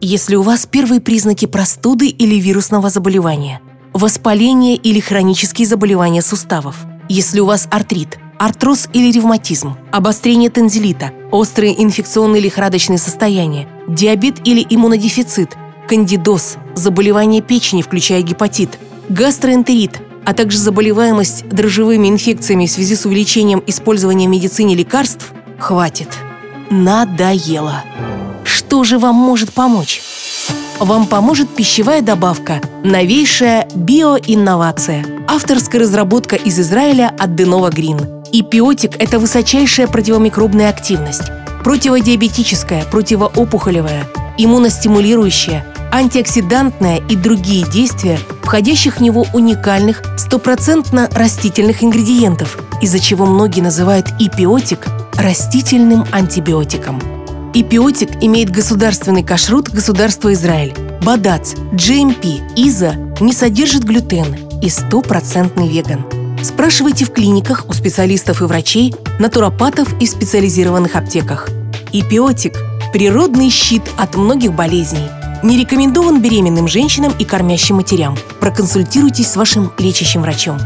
Если у вас первые признаки простуды или вирусного заболевания, воспаление или хронические заболевания суставов, если у вас артрит, артроз или ревматизм, обострение тензилита, острые инфекционные лихорадочные состояния, диабет или иммунодефицит, кандидоз, заболевание печени, включая гепатит, гастроэнтерит, а также заболеваемость дрожжевыми инфекциями в связи с увеличением использования в медицине лекарств, хватит. Надоело. Что же вам может помочь? Вам поможет пищевая добавка «Новейшая биоинновация» – авторская разработка из Израиля от Денова Грин. Ипиотик – это высочайшая противомикробная активность, противодиабетическая, противоопухолевая, иммуностимулирующая, антиоксидантная и другие действия, входящих в него уникальных, стопроцентно растительных ингредиентов, из-за чего многие называют ипиотик растительным антибиотиком. Ипиотик имеет государственный кашрут государства Израиль. Бадац, GMP, ИЗА не содержит глютена и стопроцентный веган. Спрашивайте в клиниках у специалистов и врачей, натуропатов и специализированных аптеках. Ипиотик – природный щит от многих болезней. Не рекомендован беременным женщинам и кормящим матерям. Проконсультируйтесь с вашим лечащим врачом.